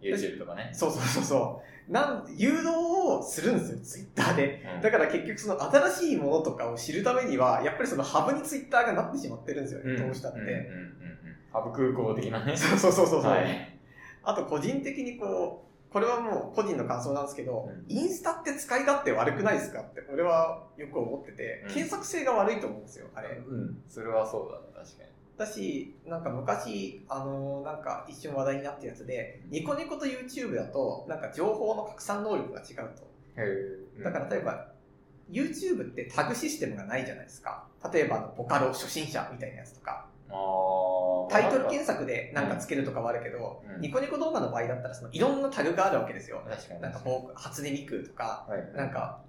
B: YouTube とかね。
A: そうそうそうそう。なん、誘導をするんですよ、ツイッターで。
B: うん
A: だから結局その新しいものとかを知るためには、やっぱりそのハブにツイッターがなってしまってるんですよね、どうしたって。
B: うんうんうんうん。ハブ空港的なね。[laughs]
A: そうそうそうそう。
B: はい。
A: あと個人的にこう、これはもう個人の感想なんですけど、
B: うん
A: インスタって使い勝手悪くないですかって俺はよく思ってて、
B: うん
A: 検索性が悪いと思うんですよ、あれ。
B: うん。それはそうだね、確かに。
A: だし、なんか昔、あのーなんか一瞬話題になったやつで、ニコニコと YouTube だと、なんか情報の拡散能力が違うと。
B: へ
A: だから例えば、YouTube ってタグシステムがないじゃないですか。例えばボカロ初心者みたいなやつとか、タイトル検索でなんかつけるとかはあるけど、
B: うん
A: ニコニコ動画の場合だったら、そのいろんなタグがあるわけですよ。
B: 確かに。
A: なんかボー、初音ミクとか、
B: はい。
A: なんか、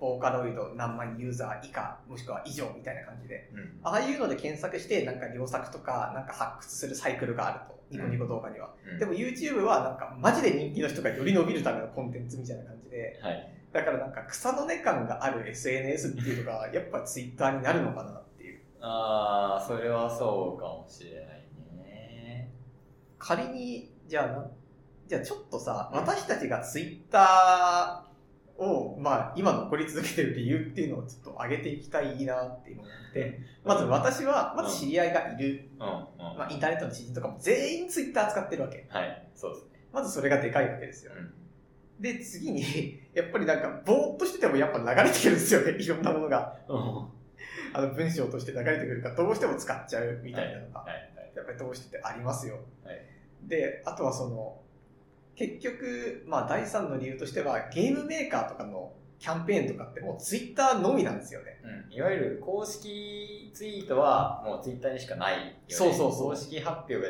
A: ボーカロイド何万ユーザー以下、もしくは以上みたいな感じで。
B: うん。
A: ああいうので検索して、なんか良作とか、なんか発掘するサイクルがあると。ニコニコ動画には。
B: うん
A: でも YouTube はなんか、マジで人気の人がより伸びるためのコンテンツみたいな感じで、
B: はい。
A: だからなんか草の根感がある SNS っていうのが、やっぱ Twitter になるのかなっていう。
B: ああ、それはそうかもしれないね。
A: 仮に、じゃあな、じゃあちょっとさ、私たちがツイッターを、まあ、今残り続けてる理由っていうのをちょっと上げていきたいなっていうのがあって、まず私は、まず知り合いがいる、
B: うんうん。
A: まあ、インターネットの知人とかも全員ツイッター使ってるわけ。
B: はい、そうですね。
A: まずそれがでかいわけですよ。
B: うん
A: で、次に、やっぱりなんか、ぼーっとしててもやっぱ流れてくるんですよね、[laughs] いろんなものが。あの、文章として流れてくるから、どうしても使っちゃうみたいなのが、
B: はい、はい。
A: やっぱりどうしてもありますよ。
B: はい
A: で、あとはその、結局、まあ第3の理由としては、ゲームメーカーとかのキャンペーンとかってもうツイッターのみなんですよね。
B: うん、いわゆる公式ツイートはもうツイッターにしかないよね。
A: そうそうそう
B: 公式発表が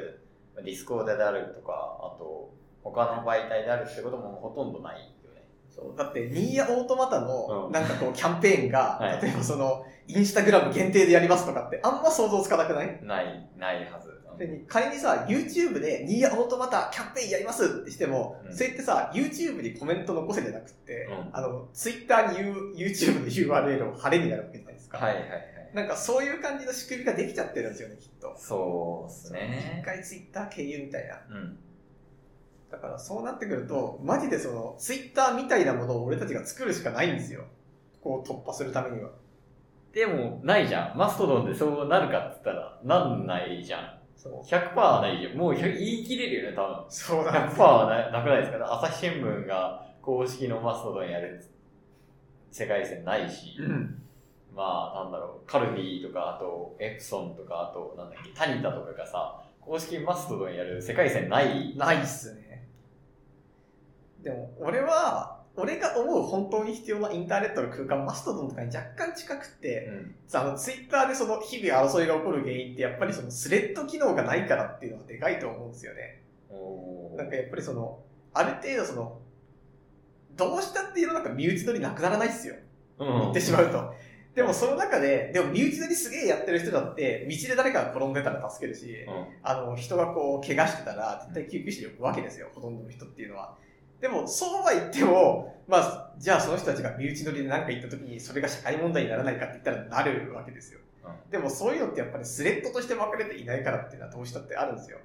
B: ディスコードであるとか、あと他の媒体であるってこともほとんどないよね。
A: そうだって、ニーヤオートマタの
B: うん
A: なんかこうキャンペーンが、[laughs]
B: はい
A: 例えばその、インスタグラム限定でやりますとかってあんま想像つかなくない？
B: ない、ないはず。
A: 仮にさ、YouTube でニーヤオートマタキャンペーンやりますってしても、
B: うん
A: それってさ、YouTube にコメント残せじゃなくて、
B: うん
A: あの、Twitter に YouTube の URL を貼れになるわけじゃないですか。
B: はいはいはい。
A: なんかそういう感じの仕組みができちゃってるんですよね、きっと。
B: そうです
A: 一
B: ね。
A: 回 Twitter 経由みたいな。
B: うん。
A: だからそうなってくると、マジでその、Twitter みたいなものを俺たちが作るしかないんですよ。ここを突破するためには。
B: でも、ないじゃん。マストドンでそうなるかって言ったら、なんないじゃん。
A: そう。
B: 100%はないじゃん。もう100言い切れるよね、多分。
A: そうなんです
B: 100%はななくないですか？朝日新聞が公式のマストドンやる世界線ないし、
A: うん。
B: まあ、なんだろう、カルビーとか、あと、エプソンとか、あと、なんだっけ、タニタとかがさ、公式マストドンやる世界線ない。
A: ないっすね。でも、俺は、俺が思う本当に必要なインターネットの空間、マストドンとかに若干近くて、
B: うん。
A: あの、ツイッターでその日々争いが起こる原因って、やっぱりそのスレッド機能がないからっていうのはでかいと思うんですよね。
B: お
A: なんかやっぱりその、ある程度その、どうしたっていうのなんか身内乗りなくならないっすよ。
B: うん
A: 言ってしまうと。でもその中で、でも身内乗りすげえやってる人だって、道で誰かが転んでたら助けるし、
B: うん
A: あの、人がこう、怪我してたら、絶対救急車に呼ぶわけですよ、ほとんどの人っていうのは。でも、そうは言っても、まあ、じゃあその人たちが身内乗りで何か言った時に、それが社会問題にならないかって言ったらなるわけですよ。
B: うん
A: でもそういうのってやっぱりスレッドとして分かれていないからっていうのはどうしたってあるんですよ。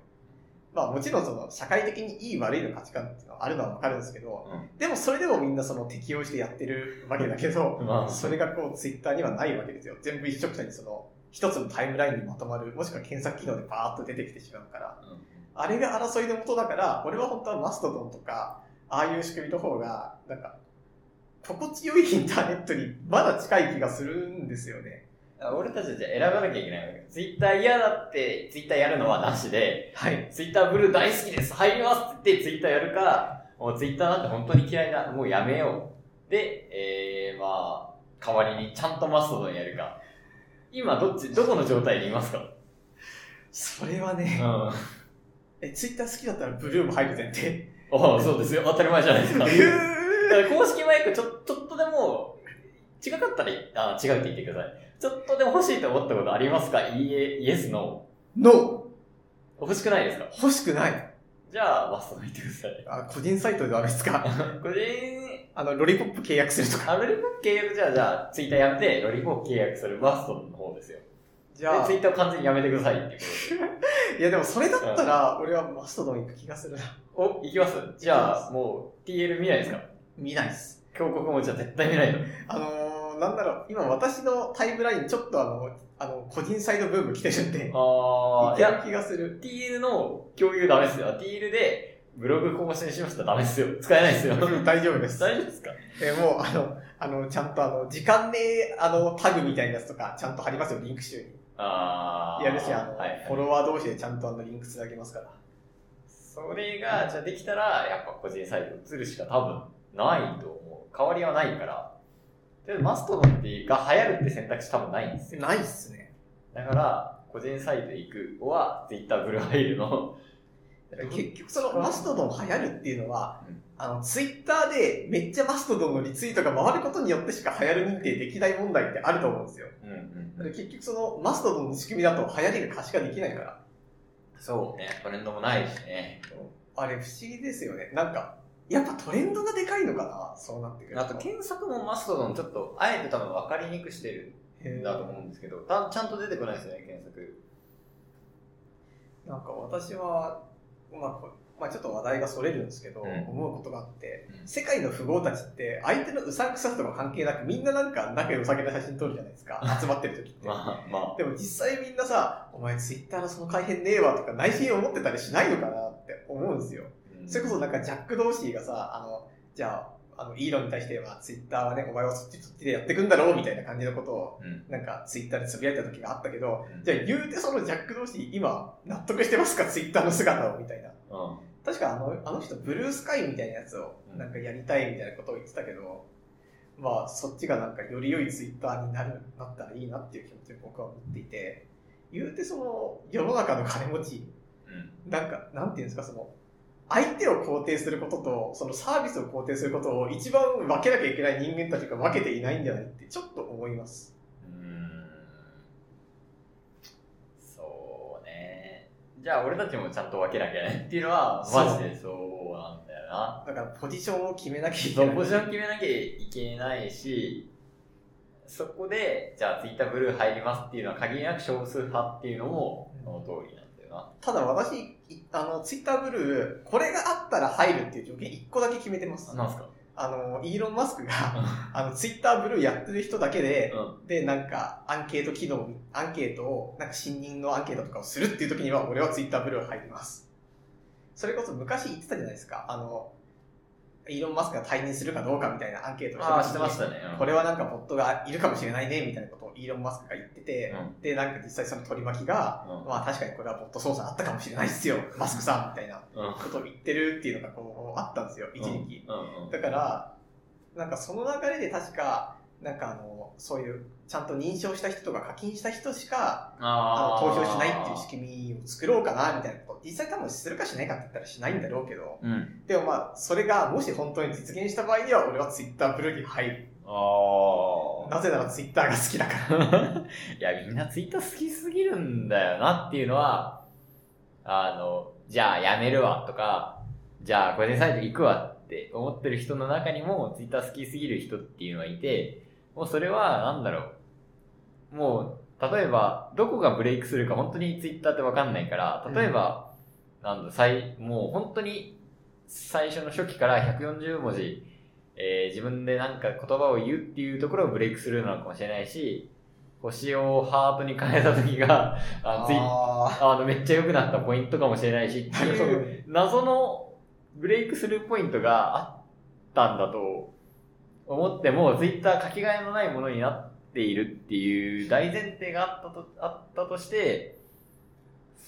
A: まあもちろんその社会的にいい悪いの価値観っていうのはあるのは分かるんですけど、
B: うん
A: でもそれでもみんなその適応してやってるわけだけど、[laughs]
B: まあ
A: それがこうツイッターにはないわけですよ。全部一色たにその一つのタイムラインにまとまる、もしくは検索機能でバーッと出てきてしまうから、あれが争いのもとだから、俺は本当はマストドンとか、ああいう仕組みの方が、なんか、心地よいインターネットにまだ近い気がするんですよね。
B: 俺たちじゃ選ばなきゃいけないわけ。ツイッター嫌だって、ツイッターやるのはなしで、
A: はい。
B: ツイッターブルー大好きです入りますってツイッターやるか、もうツイッターなんて本当に嫌いだ。もうやめよう。で、えー、まあ、代わりにちゃんとマストドンやるか。今どっち、どこの状態にいますか？
A: それはね、
B: うん。
A: え、ツイッター好きだったらブルーも入る前提。
B: ああ、そうですよ。当たり前じゃないですか。だか公式マイクちょ、ちょっとでも、違かったら、あ違うって言ってください。ちょっとでも欲しいと思ったことありますか？いいえ、イエス、ノ
A: ノ
B: ー。欲しくないですか？
A: 欲しくない。
B: じゃあ、マスト言ってください。
A: あ、個人サイトでダメですか [laughs]
B: 個人、
A: あの、ロリポップ契約するとか。
B: あ、ロリポップ契約じゃあ、じゃあ、ツイッターやめて、ロリポップ契約するマストの方ですよ。で、
A: じゃあ、い
B: ツイッターを完全にやめてくださいって [laughs] い
A: やでもそれだったら、俺はマストドン行く気がするな。
B: で。お、いきます？じゃあ、もう、TL 見ないですか？
A: 見ないっす。
B: 広告もじゃあ絶対見ないと。
A: あのー、なんだろう、今私のタイムラインちょっとあの、あの、個人サイドブーム来てるんで、
B: あー、い
A: ける気がする。
B: TL の共有ダメですよ。TL でブログ更新しましたらダメですよ。使えないですよ。[laughs]
A: 大丈夫です。
B: 大丈夫ですか？
A: えーもう、あの、あの、ちゃんとあの、時間ね、あの、タグみたいなやつとか、ちゃんと貼りますよ、リンク集に。
B: あー。
A: やるし、あの、
B: はいはい
A: フォロワー同士でちゃんとあの、リンクつなげますから。
B: それが、じゃあできたら、やっぱ個人サイト移るしか多分ないと思う。変わりはないから。でマストドンってが流行るって選択肢多分ないんですよ。
A: ないっすね。
B: だから、個人サイト行くは、ツイッターブルーハイルの、
A: 結局そのマストドン流行るっていうのは、
B: うん
A: あの、ツイッターでめっちゃマストドンのリツイートが回ることによってしか流行る認定できない問題ってあると思うんですよ。
B: うんうん
A: だから結局そのマストドンの仕組みだと流行りが可視化できないから。
B: そうね、トレンドもないしね。
A: あれ不思議ですよね。なんか、やっぱトレンドがでかいのかな？そうなってくる
B: あと検索もマストドンちょっと、あえて多分分かりにくくしてるんだと思うんですけど、たちゃんと出てこないですよね、検索。
A: なんか私は、まあこまあ、ちょっと話題がそれるんですけど、
B: うん
A: 思うことがあって、
B: うん
A: 世界の富豪たちって相手のうさんくささとか関係なくみんななんか仲良さげな写真撮るじゃないですか [laughs] 集まってる時って、
B: まあま
A: でも実際みんなさお前ツイッターのその改変ねえわとか内心思ってたりしないのかなって思うんですよ
B: あ。
A: それこそなんかジャック・ドーシーがさ、あの、じゃあ、あの、イーロンに対しては、ツイッターはね、お前はそっちそっちでやっていくんだろうみたいな感じのことを、
B: うん。
A: なんかツイッターでつぶやいた時があったけど、
B: うん
A: じゃあ言うてそのジャック・ドーシー、今、納得してますか？ツイッターの姿をみたいな。
B: うん。
A: 確かあの、あの人、ブルースカイみたいなやつを、なんかやりたいみたいなことを言ってたけど、まあ、そっちがなんかより良いツイッターになる、なったらいいなっていう気持ちを僕は持っていて、言うてその、世の中の金持ち、
B: うん。
A: なんか、なんていうんですか、その、相手を肯定することと、そのサービスを肯定することを一番分けなきゃいけない人間たちが分けていないんじゃないってちょっと思います。
B: うーんそうね。じゃあ俺たちもちゃんと分けなきゃねっていうのは、マジでそうなんだよな。
A: だからポジションを決めなきゃいけない。
B: ポジション決めなきゃいけないし、そこで、じゃあツイッターブルー入りますっていうのは限りなく少数派っていうのも、その通りなんだよな。
A: ただ私、いあの、ツイッターブルー、これがあったら入るっていう条件1個だけ決めてます。
B: なんすか？
A: あの、イーロン・マスクが、あの、ツイッターブルーやってる人だけで、
B: うん。
A: で、なんか、アンケート機能、アンケートを、なんか、新任のアンケートとかをするっていう時には、俺はツイッターブルー入ります。それこそ昔言ってたじゃないですか。あの、イーロン・マスクが退任するかどうかみたいなアンケートを
B: してましたね。うん
A: これはなんかボットがいるかもしれないね、みたいなことをイーロン・マスクが言ってて、
B: うん
A: で、なんか実際その取り巻きが、
B: うん
A: まあ確かにこれはボット操作あったかもしれないっすよ、マスクさん、みたいな
B: うん。
A: ことを言ってるっていうのがこう、あったんですよ、一時期。だから、なんかその流れで確か、なんかあの、そういう、ちゃんと認証した人とか課金した人しか、あ
B: あ
A: の投票しないっていう仕組みを作ろうかな、みたいなこと。実際多分するかしないかって言ったらしないんだろうけど、
B: うん。
A: でもまあ、それがもし本当に実現した場合には、俺はツイッターブルーに入る。
B: ああ。
A: なぜならツイッターが好きだから。[laughs]
B: いや、みんなツイッター好きすぎるんだよなっていうのは、あの、じゃあやめるわとか、じゃあ個人サイト行くわって思ってる人の中にもツイッター好きすぎる人っていうのがいて、もうそれはなんだろう。もう、例えば、どこがブレイクするか本当にツイッターってわかんないから、例えば、なんだ、最、もう本当に最初の初期から140文字、えー自分でなんか言葉を言うっていうところをブレイクするのかもしれないし、星をハートに変えた時が、あツイ
A: あ
B: あのめっちゃ良くなったポイントかもしれないしっていう謎のブレイクスルーポイントがあったんだと思っても、ツイッターかけがえのないものになっているっていう大前提があったとあったとして、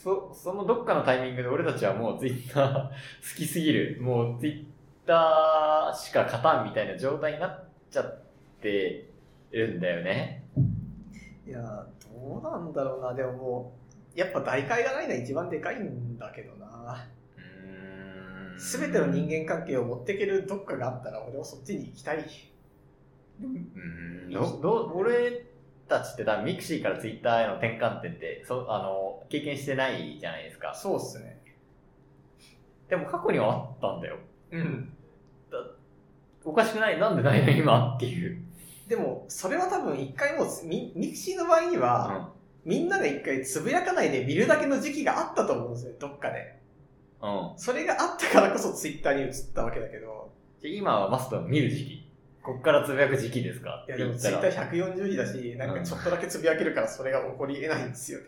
B: そそのどっかのタイミングで俺たちはもうツイッター好きすぎる、もうツイッターしか勝たんみたいな状態になっちゃってるんだよね。
A: いや、どうなんだろうな。でももう、やっぱ代替がないのは一番でかいんだけどな。
B: うーん
A: すべての人間関係を持っていけるどっかがあったら、俺はそっちに行きたい。
B: うんどど俺たちって多分ミクシーからツイッターへの転換点ってそあの経験してないじゃないですか。
A: そうっすね。
B: でも過去にはあったんだよ。
A: うん。
B: おかしくない？なんでないの今っていう、
A: でも、それは多分一回もう、ミミクシーの場合には、みんなが一回つぶやかないで見るだけの時期があったと思うんですよ、どっかで。
B: うん、
A: それがあったからこそツイッターに移ったわけだけど、
B: じゃあ今はマスト見る時期こっからつぶやく時期ですか？
A: いやでもツイッター140字だし、なんかちょっとだけつぶやけるからそれが起こり得ないんですよね。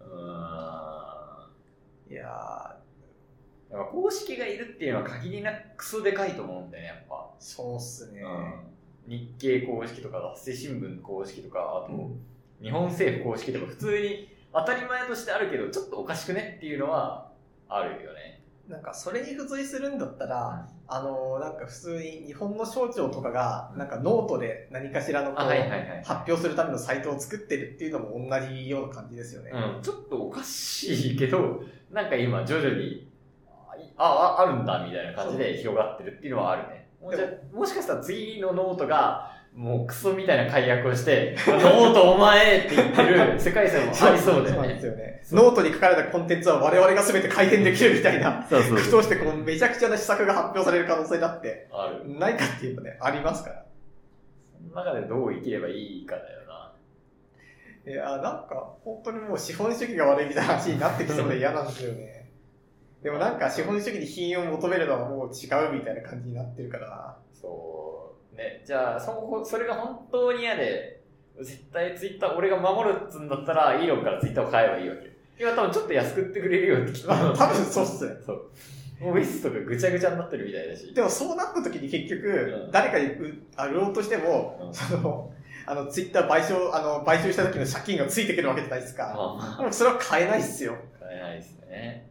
B: うーん。
A: いや
B: や公式がいるっていうのは限りなくクソでかいと思うんだよねやっぱ、
A: ー、そうっすね。
B: 日経公式とか朝日新聞公式とかあと、
A: うん。
B: 日本政府公式とか普通に当たり前としてあるけどちょっとおかしくねっていうのはあるよね。
A: なんかそれに付随するんだったら、あのなんか普通に日本の省庁とかが、なんかノートで何かしらの。発表するためのサイトを作ってるっていうのも同じような感じですよね。
B: うん、ちょっとおかしいけど、なんか今徐々に、あ、ああるんだみたいな感じで広がってるっていうのはあるね。もうじゃもしかしたら次のノートが、もうクソみたいな改悪をして、[laughs] ノートお前って言ってる世界線もありそうだよね
A: なんです。よね。ノートに書かれたコンテンツは我々が全て改変できるみたいな、
B: そうそう
A: 苦闘してこうめちゃくちゃな施策が発表される可能性だって、
B: ある。
A: ないかっていうとね、ありますから。
B: その中でどう生きればいいかだよな。
A: いや、なんか、本当にもう資本主義が悪いみたいな話になってきそうで嫌なんですよね。でもなんか資本主義に品を求めるのはもう違うみたいな感じになってるからな。
B: そう。ね、じゃあ、そ、それが本当に嫌で、絶対ツイッター俺が守るっつうんだったら、イーロンからツイッターを買えばいいわけ。今多分ちょっと安くってくれるよってきっと。
A: 多分そうっすね。
B: そう。オフィスとかぐちゃぐちゃになってるみたいだし。
A: でもそうなった時に結局、
B: うん
A: 誰かに売ろうとしても、
B: うん
A: その、あの、ツイッター賠償、あの、買収した時の借金がついてくるわけじゃないですか。
B: あ
A: もうそれは買えないっすよ。
B: 買えないですね。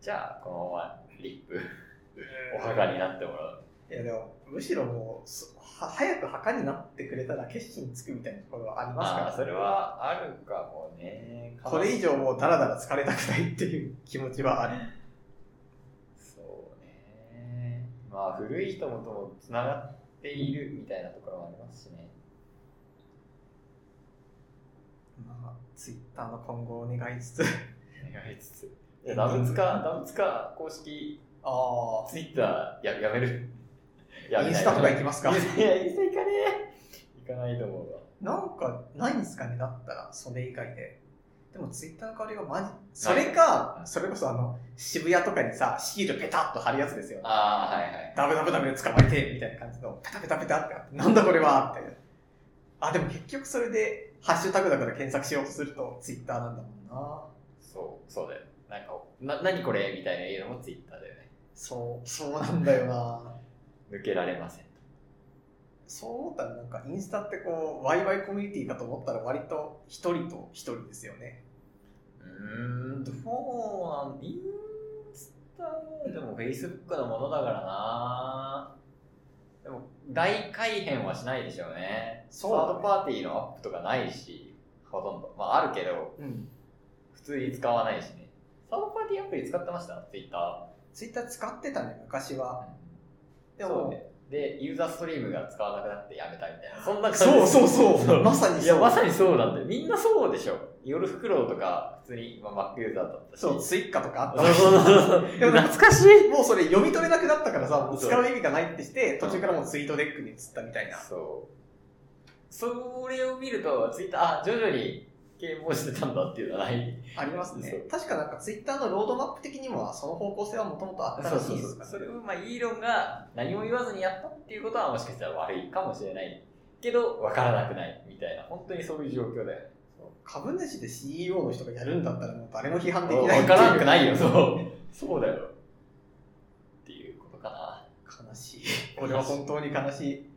B: じゃあ、このままリップ、お墓になってもらう。
A: いやでも、むしろもう、そは早く墓になってくれたら決心つくみたいなところはありますから、
B: ああ、それはあるかもね。
A: これ以上もうダラダラ疲れたくないっていう気持ちはある。
B: そうね。まあ、古い人もともつながっているみたいなところもありますしね。
A: まあ、ツイッターの今後を願いつつ。
B: 願いつつ。えダブツカ、ダブツカ公式
A: あ
B: ツイッターややめる。
A: あ、インスタとか行きますか
B: いや、インスタ行かねえ。行かないと思うわ。
A: なんかないんですかね？だったら、それ以外で。でもツイッターの代わりがマジ、それか、それこそあの、渋谷とかにさ、シールペタッと貼るやつですよ。
B: ああ、はいはい。
A: ダブダブダブで捕まえて、みたいな感じの、ペタペタペタってあって、なんだこれはみたいな。あ、でも結局それで、ハッシュタグだから検索しようとすると、ツイッターなんだもんな。
B: そう、そうだよ。なんか、な、何これ？みたいな言うのもツイッターだよね。
A: そう、そうなんだよな。
B: 抜けられません。
A: そう思ったらなんかインスタってこう、ワイワイコミュニティかと思ったら割と一人と一人ですよね。
B: うーん、どうなんインスタでも Facebook のものだからなでも、大改変はしないでしょうね。サードパーティーのアップとかないし、ほとんど。まあ、あるけど、
A: うん。
B: 普通に使わないしね。サードパーティーアプリ使ってました ?Twitter。
A: ツイッター使ってたね、昔は。でも、
B: ね。で、ユーザーストリームが使わなくなってやめたみたいな。そんな感じ
A: そうそうそう [laughs] まさにそう
B: いや、まさにそうなんだよ。みんなそうでしょ。夜フクロウとか、普通に、まあ、Mac ユーザーだったし。
A: そう、ツイッカとかあった
B: そうそうそうそう。
A: でも
B: 懐かしい
A: もうそれ読み取れなくなったからさ、もう使う意味がないってして、途中からもうツイートデックに移ったみたいな。
B: そう。それを見ると、ツイッター、あ、徐々に啓蒙してたんだっていうのはない。
A: ありますね。確かなんかツイッターのロードマップ的にもその方向性はもともとあったらしいですから
B: それを、まあ、イーロンが何も言わずにやったっていうことはもしかしたら悪いかもしれないけど、わからなくないみたいな、本当にそういう状況だよね。
A: 株主で CEO の人がやるんだったらもう誰も批判できない
B: わからなくないよ、そう。そうだよ。っていうことかな。
A: 悲しい。[laughs] これは本当に悲しい。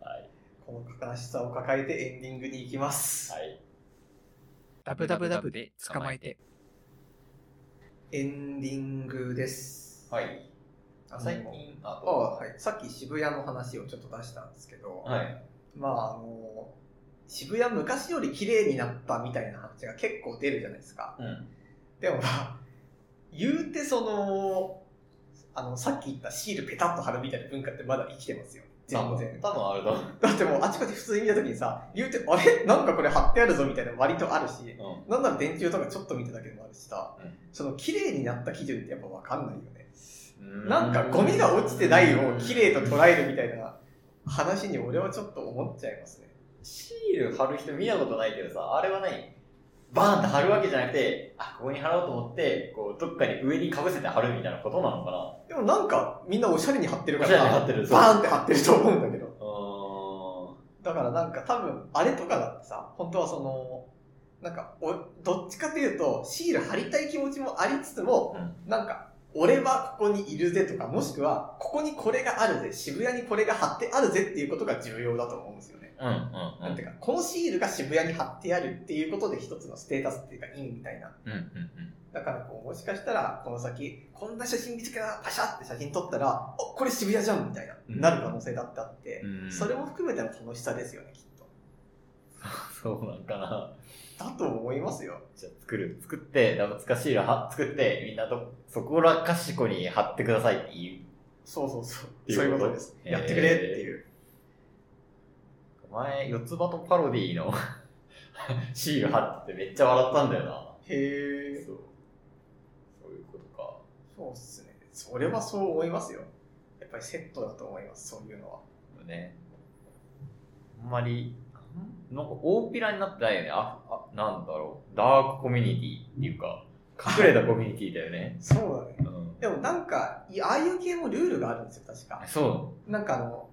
B: はい。
A: この悲しさを抱えてエンディングに行きます。
B: はい。
C: ダブダブダブで捕まえて。
A: エンディングです。
B: はい。
A: あ
B: 最近、あ
A: あはい、さっき渋谷の話をちょっと出したんですけど、
B: はい。
A: まああの、渋谷昔より綺麗になったみたいな話が結構出るじゃないですか。
B: うん。
A: でもまあ、言うてその、あの、さっき言ったシールペタッと貼るみたいな文化ってまだ生きてますよ。全然。
B: 多分あれだ。
A: だってもうあちこち普通に見た時にさ、言うて、あれ？なんかこれ貼ってあるぞみたいなの割とあるし、
B: うん。
A: なんなら電柱とかちょっと見ただけでもあるしさ、
B: うん
A: その綺麗になった基準ってやっぱわかんないよね。
B: う
A: なんかゴミが落ちてないを綺麗と捉えるみたいな話に俺はちょっと思っちゃいますね。
B: シール貼る人見たことないけどさ、あれは何？バーンって貼るわけじゃなくて、あ、ここに貼ろうと思って、こう、どっかに上に被せて貼るみたいなことなのかな。
A: でもなんかみんなおしゃれに貼ってるか
B: おしゃれに
A: ら、
B: 貼ってる
A: バーンって貼ってると思うんだけど。[laughs]
B: う
A: だからなんか多分、あれとかだってさ、本当はその、なんかお、どっちかというと、シール貼りたい気持ちもありつつも、
B: うん。
A: なんか、俺はここにいるぜとか、もしくは、ここにこれがあるぜ、渋谷にこれが貼ってあるぜっていうことが重要だと思うんですよね。
B: ん。うん、うん、
A: なんていうか、このシールが渋谷に貼ってあるっていうことで一つのステータスっていうか意味みたいな。
B: うん。うん、うん、
A: だからこう、もしかしたら、この先、こんな写真見つけた、パシャって写真撮ったら、お、これ渋谷じゃんみたいな、
B: うん
A: なる可能性だってあって、
B: うん。
A: それも含めての楽しさですよね、きっと。[laughs]
B: そうなんかな。
A: だと思いますよ。
B: じゃあ作る。作って、ダブツカシールは作って、みんなと、そこらかしこに貼ってくださいって言う。
A: そうそうそう。そういう
B: こと
A: です。やってくれっていう。
B: 前、四つ葉とパロディの [laughs] シール貼っててめっちゃ笑ったんだよな。
A: へえ。
B: そう。そういうことか。
A: そうっすね。それはそう思いますよ。やっぱりセットだと思います、そういうのは。
B: ね。あんまり、んなんか大っぴらになってないよね。あ、あ、なんだろう。ダークコミュニティっていうか、隠れたコミュニティだよね。[laughs]
A: そうだね。
B: うん。
A: でもなんか、いああいう系もルールがあるんですよ、確か。
B: そ
A: なんかあの、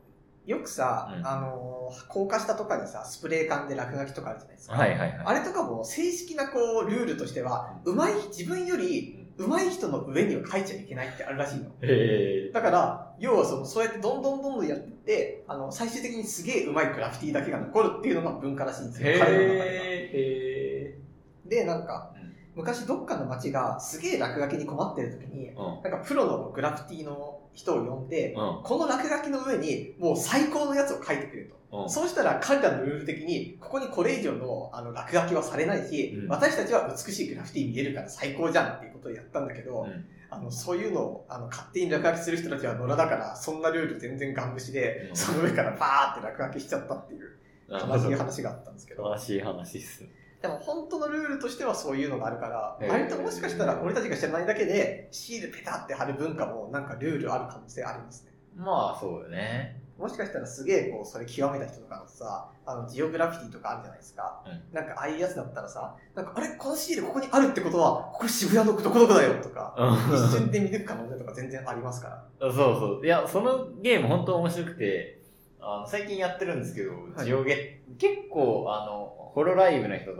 A: よくさ、
B: うん
A: あの、高架下とかでさ、スプレー缶で落書きとかあるじゃないです
B: う。
A: か。
B: はいはいはい。
A: あれとかも正式なこう、ルールとしては、うまい、自分より上手い人の上には書いちゃいけないってあるらしいの。
B: へえ。
A: だから、要はその、そうやってどんどんどんどんやってって、あの、最終的にすげえ上手いグラフィティだけが残るっていうのが文化らしいんですよ。
B: へ
A: 彼の中では
B: え。
A: で、なんか
B: うん、
A: 昔どっかの街がすげえ落書きに困ってる時に、
B: うん。
A: なんかプロのグラフィティの人を呼んで、
B: うん。
A: この落書きの上にもう最高のやつを書いてくれと。
B: うん。
A: そうしたら彼らのルール的に、ここにこれ以上のあの落書きはされないし、
B: うん
A: 私たちは美しいグラフィティ見えるから最高じゃんっていうことをやったんだけど、
B: うん
A: あのそういうのをあの勝手に落書きする人たちは野良だから、そんなルール全然ガン無視で、
B: うん
A: その上からバーって落書きしちゃったっていう悲しい
B: ど。
A: 話があったんですけど、
B: 悲しい話っすね。
A: でも本当のルールとしてはそういうのがあるから、
B: へー
A: 割ともしかしたら俺たちが知らないだけで、シールペタって貼る文化もなんかルールある可能性ありますね。
B: まあ、そうよね。
A: もしかしたらすげえこう、それ極めた人とかのさ、あの、ジオグラフィティとかあるじゃないですか。
B: う
A: なんかああいうやつだったらさ、なんかあれこのシールここにあるってことは、ここ渋谷のどこどこだよとか、一瞬で見抜く可能性とか全然ありますから。
B: そうそう。いや、そのゲーム本当面白くて、あの最近やってるんですけど、
A: い
B: ジオゲ結構、あの、ホロライブの人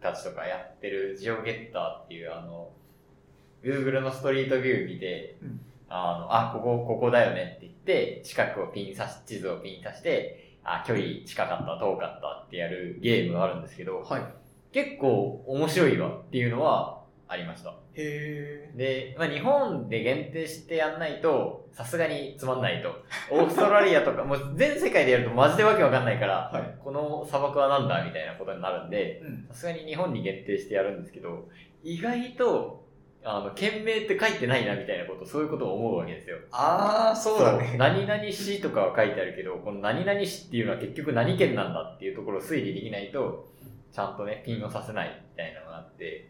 B: たちとかやってるジオゲッターっていう、あの、Google のストリートビュー見て、
A: うん
B: あの、あ、ここ、ここだよねって言って、近くをピン刺し、地図をピン刺して、あ、距離近かった、遠かったってやるゲームがあるんですけど、
A: はい。
B: 結構面白いわっていうのはありました。
A: へ
B: で、まあ、日本で限定してやんないと、さすがにつまんないと。[laughs] オーストラリアとか、もう全世界でやるとマジでわけわかんないから、
A: はい
B: この砂漠はなんだみたいなことになるんで。さすがに日本に限定してやるんですけど、意外と、あの、県名って書いてないなみたいなこと、そういうことを思うわけですよ。
A: あー、そうだね。
B: 何々市とかは書いてあるけど、この何々市っていうのは結局何県なんだっていうところを推理できないと、ちゃんとね、ピンをさせないみたいなのがあって、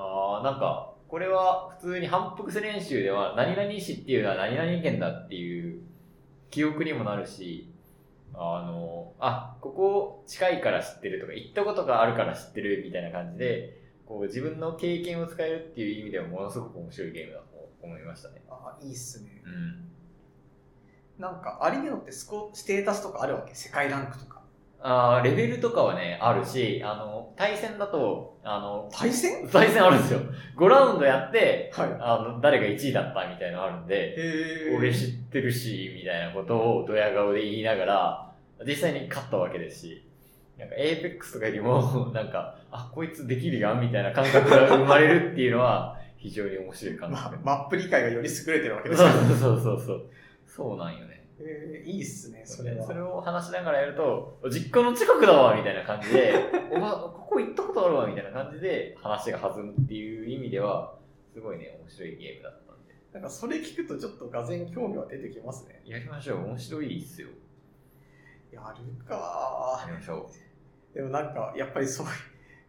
B: あーなんか、これは普通に反復する練習では、何々市っていうのは何々県だっていう記憶にもなるし、あの、あ、ここ近いから知ってるとか、行ったことがあるから知ってるみたいな感じで、こう自分の経験を使えるっていう意味ではものすごく面白いゲームだと思いましたね。
A: あーいいっすね。
B: うん。
A: なんか、ありげのってスコステータスとかあるわけ？世界ランクとか。
B: あーレベルとかはね、あるし、あの、対戦だと、あの、
A: 対戦？
B: 対戦あるんですよ。5ラウンドやって、
A: はい。
B: あの、誰が1位だったみたいなのあるんで、
A: へ
B: 俺知ってるし、みたいなことをドヤ顔で言いながら、実際に勝ったわけですし、なんか、エーペックスとかよりも、[laughs] なんか、あ、こいつできるやんみたいな感覚が生まれるっていうのは、非常に面白い感
A: ま
B: 覚。
A: マップ理解がより優れてるわけです [laughs]
B: そう
A: から。
B: そうそうそう。そうなんよね。
A: えー、いいっすね、それは。
B: それを話しながらやると、実家の近くだわみたいな感じで、[laughs] おば、ここ行ったことあるわみたいな感じで話が弾むっていう意味では、すごいね、面白いゲームだったんで。
A: なんかそれ聞くとちょっとがぜん興味は出てきますね。
B: やりましょう。面白いっすよ。
A: やるか
B: やりましょ
A: でもなんか、やっぱりそういう、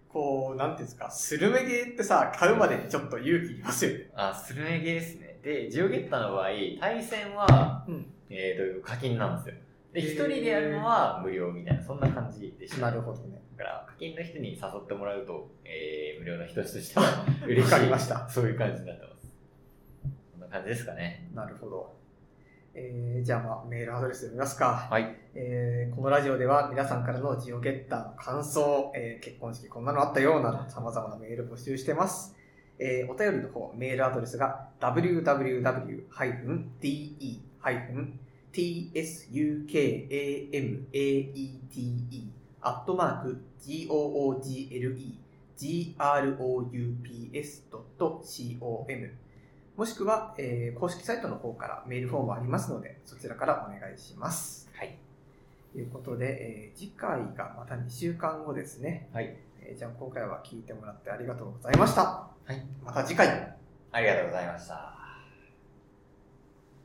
A: こう、なんていうんですか、スルメゲーってさ、買うまでにちょっと勇気いりますよね。
B: う。あ、スルメゲーですね。で、ジオゲッターの場合、対戦は、
A: うん
B: えーと、課金なんですよ。で、一人でやるのは無料みたいな、そんな感じでした。
A: なるほどね。
B: だから、課金の人に誘ってもらうと、えー、無料の人としては嬉しい。
A: わかりました
B: そういう感じになってます。こんな感じですかね。
A: なるほど。えー、じゃあまあ、メールアドレス読みますか。
B: はい。
A: えー、このラジオでは皆さんからのジオゲッターの感想、えー、結婚式こんなのあったようなど様々なメール募集してます。えー、お便りの方、メールアドレスが www-de-tsukamate アットマーク google.groups.com もしくは、えー公式サイトの方からメールフォームありますので、そちらからお願いします。
B: はい。
A: ということで、えー次回がまた2週間後ですね。
B: はい。
A: えーじゃあ今回は聞いてもらってありがとうございました。
B: はい。
A: また次回。
B: ありがとうございました。